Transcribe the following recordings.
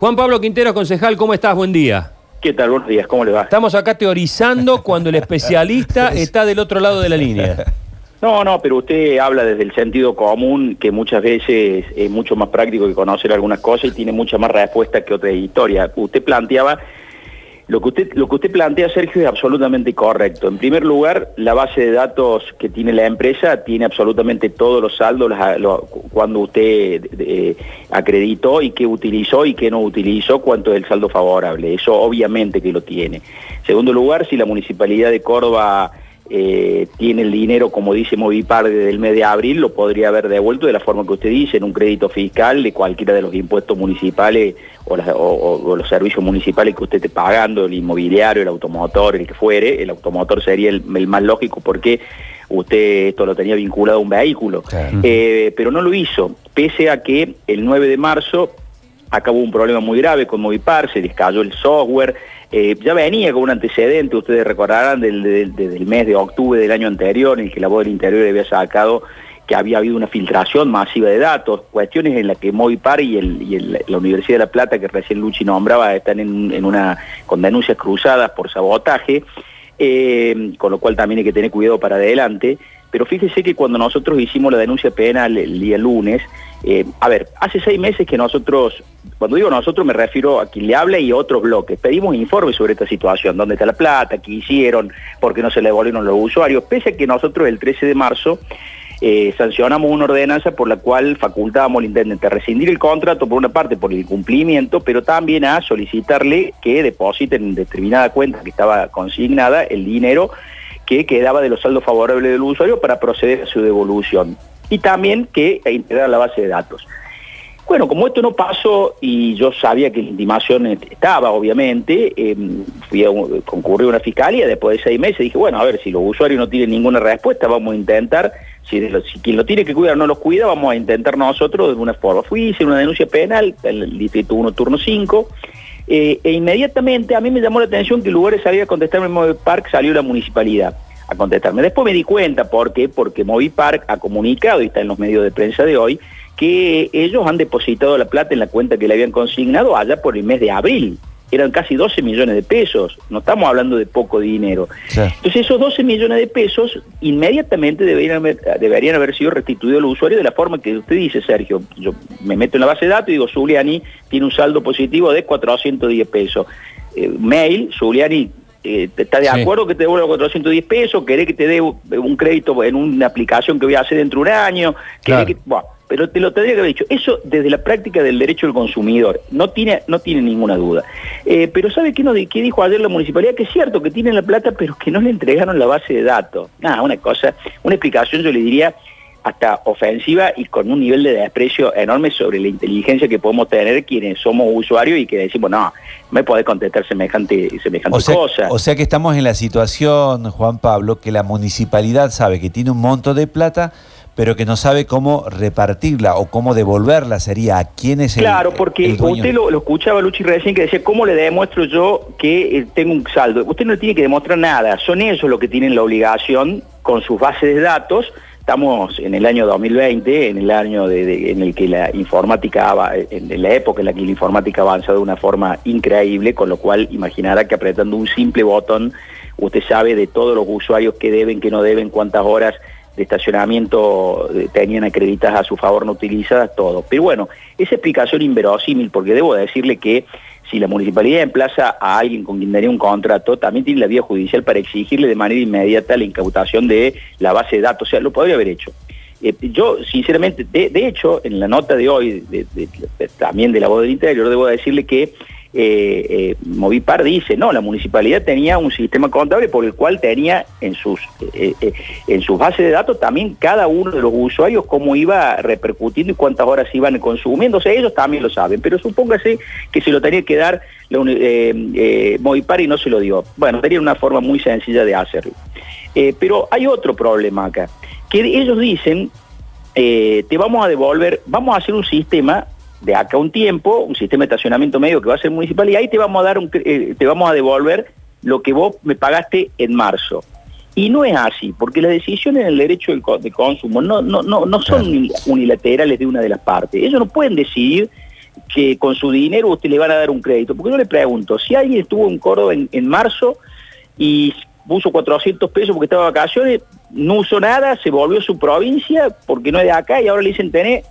Juan Pablo Quintero, concejal, ¿cómo estás? Buen día. ¿Qué tal? Buenos días, ¿cómo le va? Estamos acá teorizando cuando el especialista está del otro lado de la línea. No, no, pero usted habla desde el sentido común, que muchas veces es mucho más práctico que conocer algunas cosas y tiene mucha más respuesta que otra historia. Usted planteaba lo que usted, lo que usted plantea, Sergio, es absolutamente correcto. En primer lugar, la base de datos que tiene la empresa tiene absolutamente todos los saldos cuando usted eh, acreditó y qué utilizó y qué no utilizó, cuánto es el saldo favorable. Eso obviamente que lo tiene. En segundo lugar, si la Municipalidad de Córdoba eh, tiene el dinero, como dice Movipar, desde el mes de abril, lo podría haber devuelto de la forma que usted dice, en un crédito fiscal de cualquiera de los impuestos municipales o, los servicios municipales que usted esté pagando, el inmobiliario, el automotor, el que fuere. El automotor sería el, más lógico porque usted esto lo tenía vinculado a un vehículo. Eh, pero no lo hizo, pese a que el 9 de marzo acabó un problema muy grave con Movipar, se les cayó el software, eh, ya venía con un antecedente, ustedes recordarán, del, del, mes de octubre del año anterior, en el que la voz del interior había sacado que había habido una filtración masiva de datos, cuestiones en las que Movipar y, el, la Universidad de La Plata, que recién Luchi nombraba, están en, una, con denuncias cruzadas por sabotaje, eh, con lo cual también hay que tener cuidado para adelante. Pero fíjese que cuando nosotros hicimos la denuncia penal el día lunes, eh, a ver, hace seis meses que nosotros, cuando digo nosotros me refiero a quien le habla y otros bloques, pedimos informes sobre esta situación, dónde está la plata, qué hicieron, por qué no se le devolvieron los usuarios, pese a que nosotros el 13 de marzo eh, sancionamos una ordenanza por la cual facultábamos al intendente a rescindir el contrato por una parte por el incumplimiento, pero también a solicitarle que depositen en determinada cuenta que estaba consignada el dinero que quedaba de los saldos favorables del usuario para proceder a su devolución. Y también que integrar la base de datos. Bueno, como esto no pasó y yo sabía que la intimación estaba, obviamente, eh, fui a a una fiscalía después de seis meses, dije, bueno, a ver, si los usuarios no tienen ninguna respuesta, vamos a intentar, si, quien lo tiene que cuidar no los cuida, vamos a intentar nosotros de alguna forma. Fui, hice una denuncia penal, el distrito 1, turno 5, eh, e inmediatamente a mí me llamó la atención que en lugar de salir a contestarme en Movipark salió la municipalidad a contestarme. Después me di cuenta, ¿por qué? Porque Movipark ha comunicado, y está en los medios de prensa de hoy, que ellos han depositado la plata en la cuenta que le habían consignado allá por el mes de abril. Eran casi 12 millones de pesos, no estamos hablando de poco dinero. Entonces esos 12 millones de pesos inmediatamente deberían haber, deberían haber sido restituidos al usuario de la forma que usted dice, Sergio. Yo me meto en la base de datos y digo, Zuliani tiene un saldo positivo de 410 pesos. Eh, mail, Zuliani eh, ¿Estás de acuerdo que te devuelva 410 pesos? ¿Querés que te dé un crédito en una aplicación que voy a hacer dentro de un año? Pero te lo tendría que haber dicho. Eso desde la práctica del derecho del consumidor, no tiene, no tiene ninguna duda. Eh, pero ¿sabe qué, no, qué dijo ayer la municipalidad? Que es cierto que tienen la plata, pero que no le entregaron la base de datos. Nada, una cosa, una explicación yo le diría hasta ofensiva y con un nivel de desprecio enorme sobre la inteligencia que podemos tener quienes somos usuarios y que decimos, no, me puede contestar semejante, semejante cosa. O sea que estamos en la situación, Juan Pablo, que la municipalidad sabe que tiene un monto de plata, pero que no sabe cómo repartirla o cómo devolverla, sería a quién es el Claro, porque usted lo, escuchaba Luchi recién que decía, ¿cómo le demuestro yo que eh, tengo un saldo? Usted no tiene que demostrar nada, son ellos los que tienen la obligación con sus bases de datos estamos en el año 2020, en el año en el que la informática, en la época en la que la informática avanza de una forma increíble, con lo cual imaginará que apretando un simple botón, usted sabe de todos los usuarios que deben, que no deben, cuántas horas de estacionamiento eh, tenían acreditadas a su favor no utilizadas, todo. Pero bueno, esa explicación inverosímil, porque debo decirle que si la municipalidad emplaza a alguien con quien daría un contrato, también tiene la vía judicial para exigirle de manera inmediata la incautación de la base de datos. O sea, lo podría haber hecho. Eh, yo, sinceramente, de, hecho, en la nota de hoy, también de la voz del interior, debo decirle que eh, eh, Movipar dice, no, la municipalidad tenía un sistema contable por el cual tenía en sus, eh, en sus bases de datos también cada uno de los usuarios cómo iba repercutiendo y cuántas horas iban consumiendo, o sea, ellos también lo saben, pero supóngase que se lo tenía que dar la, Movipar y no se lo dio. Bueno, tenía una forma muy sencilla de hacerlo. pero hay otro problema acá, que ellos dicen, te vamos a devolver, vamos a hacer un sistema de acá un tiempo, un sistema de estacionamiento medio que va a ser municipal y ahí te vamos a dar un, eh, te vamos a devolver lo que vos me pagaste en marzo. Y no es así, porque las decisiones en el derecho de consumo no, no, no, no son unilaterales de una de las partes. Ellos no pueden decidir que con su dinero usted le van a dar un crédito. Porque yo le pregunto, si alguien estuvo en Córdoba en, en marzo y puso 400 pesos porque estaba de vacaciones, no usó nada, se volvió a su provincia porque no es de acá y ahora le dicen, tenés,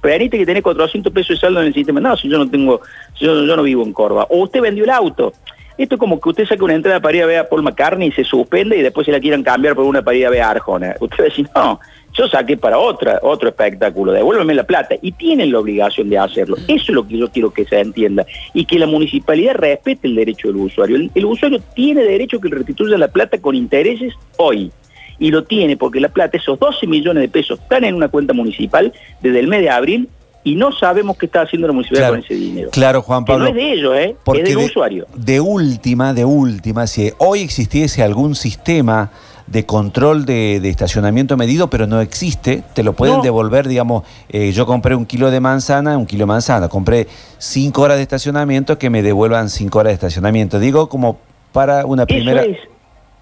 permite que tenés 400 pesos de saldo en el sistema. No, si yo no tengo, si yo, yo no vivo en Córdoba. O usted vendió el auto. Esto es como que usted saque una entrada para ir a ver a Paul McCartney y se suspende y después se la quieran cambiar por una para ir a ver a Arjona. Usted va a decir, no, yo saqué para otra, otro espectáculo, devuélveme la plata. Y tienen la obligación de hacerlo. Eso es lo que yo quiero que se entienda. Y que la municipalidad respete el derecho del usuario. El, el usuario tiene derecho a que le restituya la plata con intereses hoy. Y lo tiene porque la plata, esos 12 millones de pesos, están en una cuenta municipal desde el mes de abril y no sabemos qué está haciendo la municipalidad Claro, con ese dinero. claro, Juan Que Pablo. no es de ellos, ¿eh? Porque es del de, usuario. de última, de última, si hoy existiese algún sistema de control de, de estacionamiento medido, pero no existe, te lo pueden No. devolver, digamos, eh, yo compré un kilo de manzana, un kilo de manzana, compré cinco horas de estacionamiento, que me devuelvan cinco horas de estacionamiento. Digo, como para una primera... Eso es,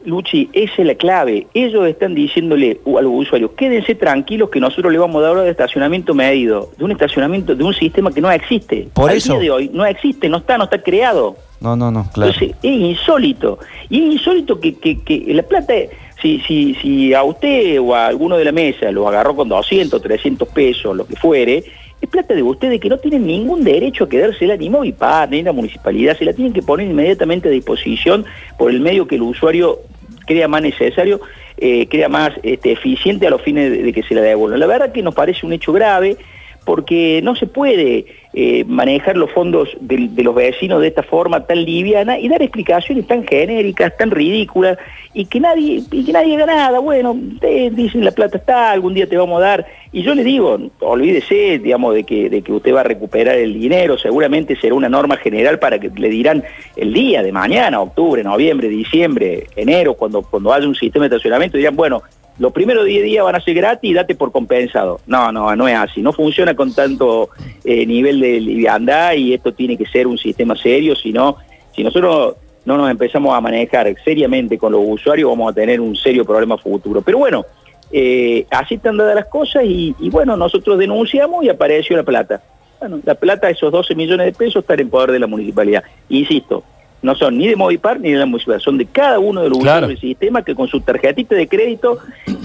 Luchi, esa es la clave. Ellos están diciéndole a los usuarios, quédense tranquilos que nosotros le vamos a dar hora de estacionamiento medido, de un estacionamiento, de un sistema que no existe. Por Al eso. día de hoy no existe, no está, no está creado. No, no, no, claro. Entonces, es insólito. Y es insólito que, que- que la plata, si, si, si a usted o a alguno de la mesa lo agarró con 200, 300 pesos, lo que fuere, es plata de ustedes que no tienen ningún derecho a quedársela ni Movipar, ni la municipalidad, se la tienen que poner inmediatamente a disposición por el medio que el usuario crea más necesario, eh, crea más este, eficiente a los fines de, que se la devuelvan. La verdad que nos parece un hecho grave porque no se puede eh, manejar los fondos de, los vecinos de esta forma tan liviana y dar explicaciones tan genéricas, tan ridículas, y que nadie, y que nadie haga nada. Bueno, ustedes dicen la plata está, algún día te vamos a dar. Y yo le digo, olvídese, digamos, de que, de que usted va a recuperar el dinero, seguramente será una norma general para que le dirán el día de mañana, octubre, noviembre, diciembre, enero, cuando, cuando haya un sistema de estacionamiento, dirán, bueno, los primeros 10 días van a ser gratis y date por compensado. No, no, no es así. No funciona con tanto eh, nivel de liviandad y esto tiene que ser un sistema serio, si no, si nosotros no nos empezamos a manejar seriamente con los usuarios, vamos a tener un serio problema futuro. Pero bueno, eh, así están dadas las cosas y, y bueno, nosotros denunciamos y apareció la plata. Bueno, la plata, esos 12 millones de pesos, están en poder de la municipalidad. Insisto, no son ni de Movipar ni de la municipalidad, son de cada uno de los Claro. usuarios del sistema que con su tarjetita de crédito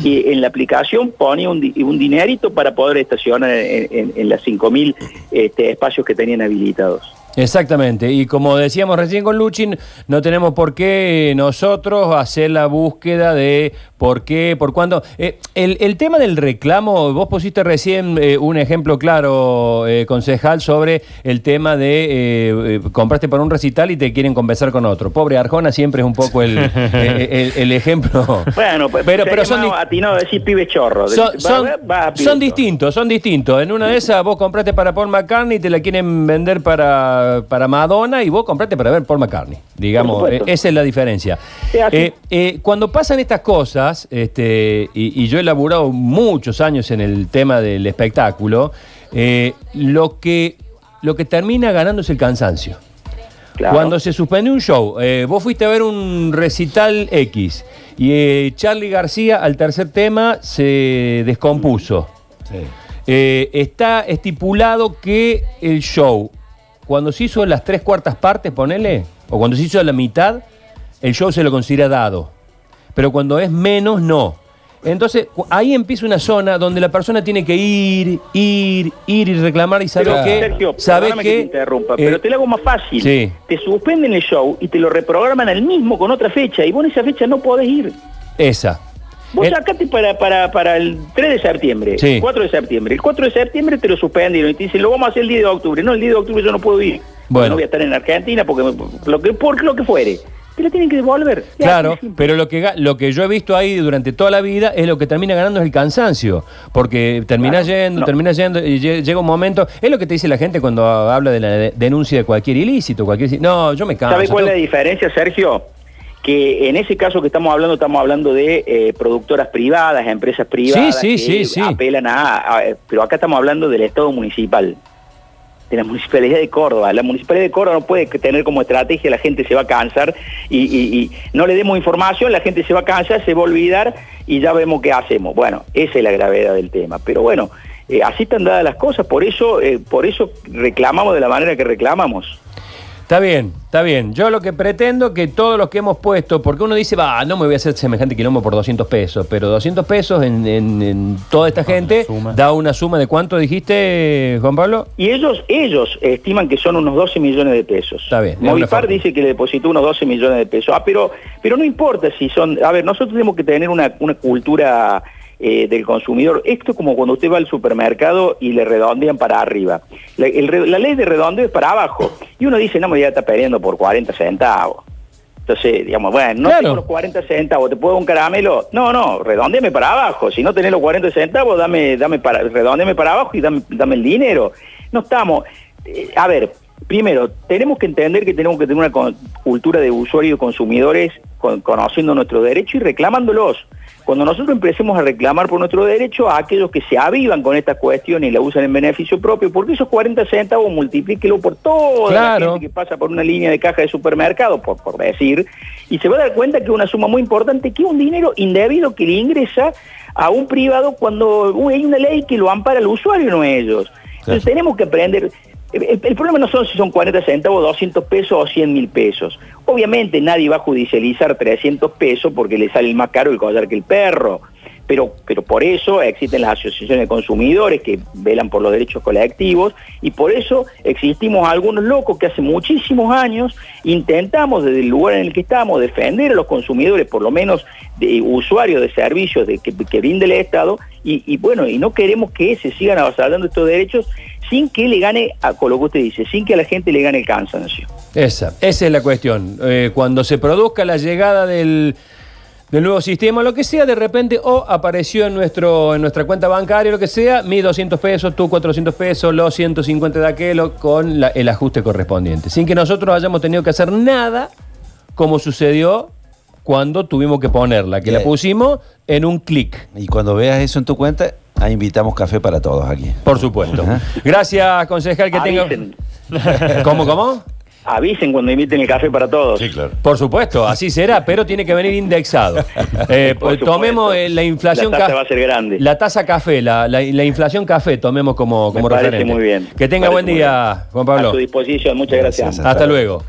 y en la aplicación ponía un, di- un dinerito para poder estacionar en, en, en las 5.000 este, espacios que tenían habilitados. Exactamente, y como decíamos recién con Luchin, no tenemos por qué nosotros hacer la búsqueda de por qué, por cuándo. Eh, el, el tema del reclamo, vos pusiste recién eh, un ejemplo claro, eh, concejal, sobre el tema de eh, compraste para un recital y te quieren compensar con otro. Pobre Arjona siempre es un poco el, el- ejemplo. Bueno, pues pero, pero son, atinado decir pibe chorro. son, Va- son- va- va a pibe son chorro. distintos, son distintos. En una de esas vos compraste para Paul McCartney y te la quieren vender para, para Madonna y vos compraste para ver Paul McCartney. Digamos, eh, esa es la diferencia. Eh, eh, cuando pasan estas cosas, este, y, y yo he laburado muchos años en el tema del espectáculo, eh, lo, que, lo que termina ganando es el cansancio. Claro. Cuando se suspende un show, eh, vos fuiste a ver un recital X y eh, Charlie García al tercer tema se descompuso. Sí. Eh, está estipulado que el show, cuando se hizo las tres cuartas partes, ponele, o cuando se hizo la mitad, el show se lo considera dado. Pero cuando es menos, no. Entonces, ahí empieza una zona donde la persona tiene que ir, ir, ir y reclamar y saber Pero, que... Sergio, sabe perdóname que, te interrumpa, eh, pero te lo hago más fácil. sí. Te suspenden el show y te lo reprograman al mismo con otra fecha y vos en esa fecha no podés ir. Esa. Vos sacate para, para, para el 3 de septiembre, Sí. el 4 de septiembre. El 4 de septiembre te lo suspendieron y te dicen, lo vamos a hacer el 10 de octubre. No, el 10 de octubre yo no puedo ir. Bueno. No voy a estar en Argentina porque me- lo que, por lo que fuere. Te lo tienen que devolver. Ya, Claro, pero lo que, lo que yo he visto ahí durante toda la vida es lo que termina ganando es el cansancio. Porque termina Claro, yendo, no. termina yendo y lle- llega un momento. Es lo que te dice la gente cuando habla de la de- denuncia de cualquier ilícito. cualquier No, yo me canso. ¿Sabe cuál es la diferencia, Sergio? Que en ese caso que estamos hablando, estamos hablando de eh, productoras privadas, empresas privadas Sí, sí, que sí, apelan a, a- Pero acá estamos hablando del Estado municipal, de la Municipalidad de Córdoba. La Municipalidad de Córdoba no puede tener como estrategia la gente se va a cansar y, y- y no le demos información, la gente se va a cansar, se va a olvidar y ya vemos qué hacemos. Bueno, esa es la gravedad del tema. Pero bueno, Eh, así están dadas las cosas, por eso, eh, por eso reclamamos de la manera que reclamamos. Está bien, está bien. Yo lo que pretendo que todos los que hemos puesto, porque uno dice, va, no me voy a hacer semejante quilombo por 200 pesos, pero 200 pesos en, en- en toda esta gente suma. da una suma de cuánto dijiste, Juan Pablo? Y ellos, ellos estiman que son unos 12 millones de pesos. Está bien, fortuna. dice que le depositó unos 12 millones de pesos. Ah, pero, pero no importa si son... A ver, nosotros tenemos que tener una, una cultura eh, del consumidor. Esto es como cuando usted va al supermercado y le redondean para arriba. La, el re- la ley de redondeo es para abajo. Y uno dice, no, me ya está perdiendo por 40 centavos. Entonces, digamos, bueno, no Claro. tengo los 40 centavos, ¿te puedo un caramelo? No, no, redondeme para abajo. Si no tenés los 40 centavos, dame, dame para, redondeme para abajo y dame, dame el dinero. No estamos. eh, a ver, primero, tenemos que entender que tenemos que tener una cultura de usuarios y consumidores con- conociendo nuestros derechos y reclamándolos. Cuando nosotros empecemos a reclamar por nuestros derechos a aquellos que se avivan con esta cuestión y la usan en beneficio propio, porque esos 40 centavos multiplíquelo por toda Claro. la gente que pasa por una línea de caja de supermercado, por, por decir, y se va a dar cuenta que es una suma muy importante, que es un dinero indebido que le ingresa a un privado cuando hay una ley que lo ampara al usuario, no ellos. Entonces tenemos que aprender. El, problema no son si son 40 centavos, 200 pesos o 100 mil pesos. Obviamente nadie va a judicializar 300 pesos porque le sale más caro el collar que el perro. Pero, pero por eso existen las asociaciones de consumidores que velan por los derechos colectivos y por eso existimos algunos locos que hace muchísimos años intentamos desde el lugar en el que estamos defender a los consumidores, por lo menos de usuarios de servicios de, que, que brinde el Estado y, y bueno, y no queremos que se sigan avasallando estos derechos sin que le gane, a, con lo que usted dice, sin que a la gente le gane el cansancio. Esa, esa es la cuestión. Eh, cuando se produzca la llegada del, del nuevo sistema, lo que sea, de repente, o apareció en, nuestro, en nuestra cuenta bancaria, lo que sea, mi 200 pesos, tú 400 pesos, los 150 de aquello, con la- el ajuste correspondiente. Sin que nosotros hayamos tenido que hacer nada, como sucedió cuando tuvimos que ponerla, que la pusimos en un clic. Y cuando veas eso en tu cuenta, ahí invitamos café para todos aquí. Por supuesto. Gracias, concejal, que tenga... Avisen, ¿Cómo, cómo? avisen cuando inviten el café para todos. claro. Por supuesto, así será, pero tiene que venir indexado. Eh, tomemos eh, la inflación La tasa va a ser grande. La tasa café, la, la- la inflación café, tomemos como, Me parece referente. muy bien. Que tenga buen día, Juan A Pablo. su disposición, muchas gracias. Gracias. Hasta luego.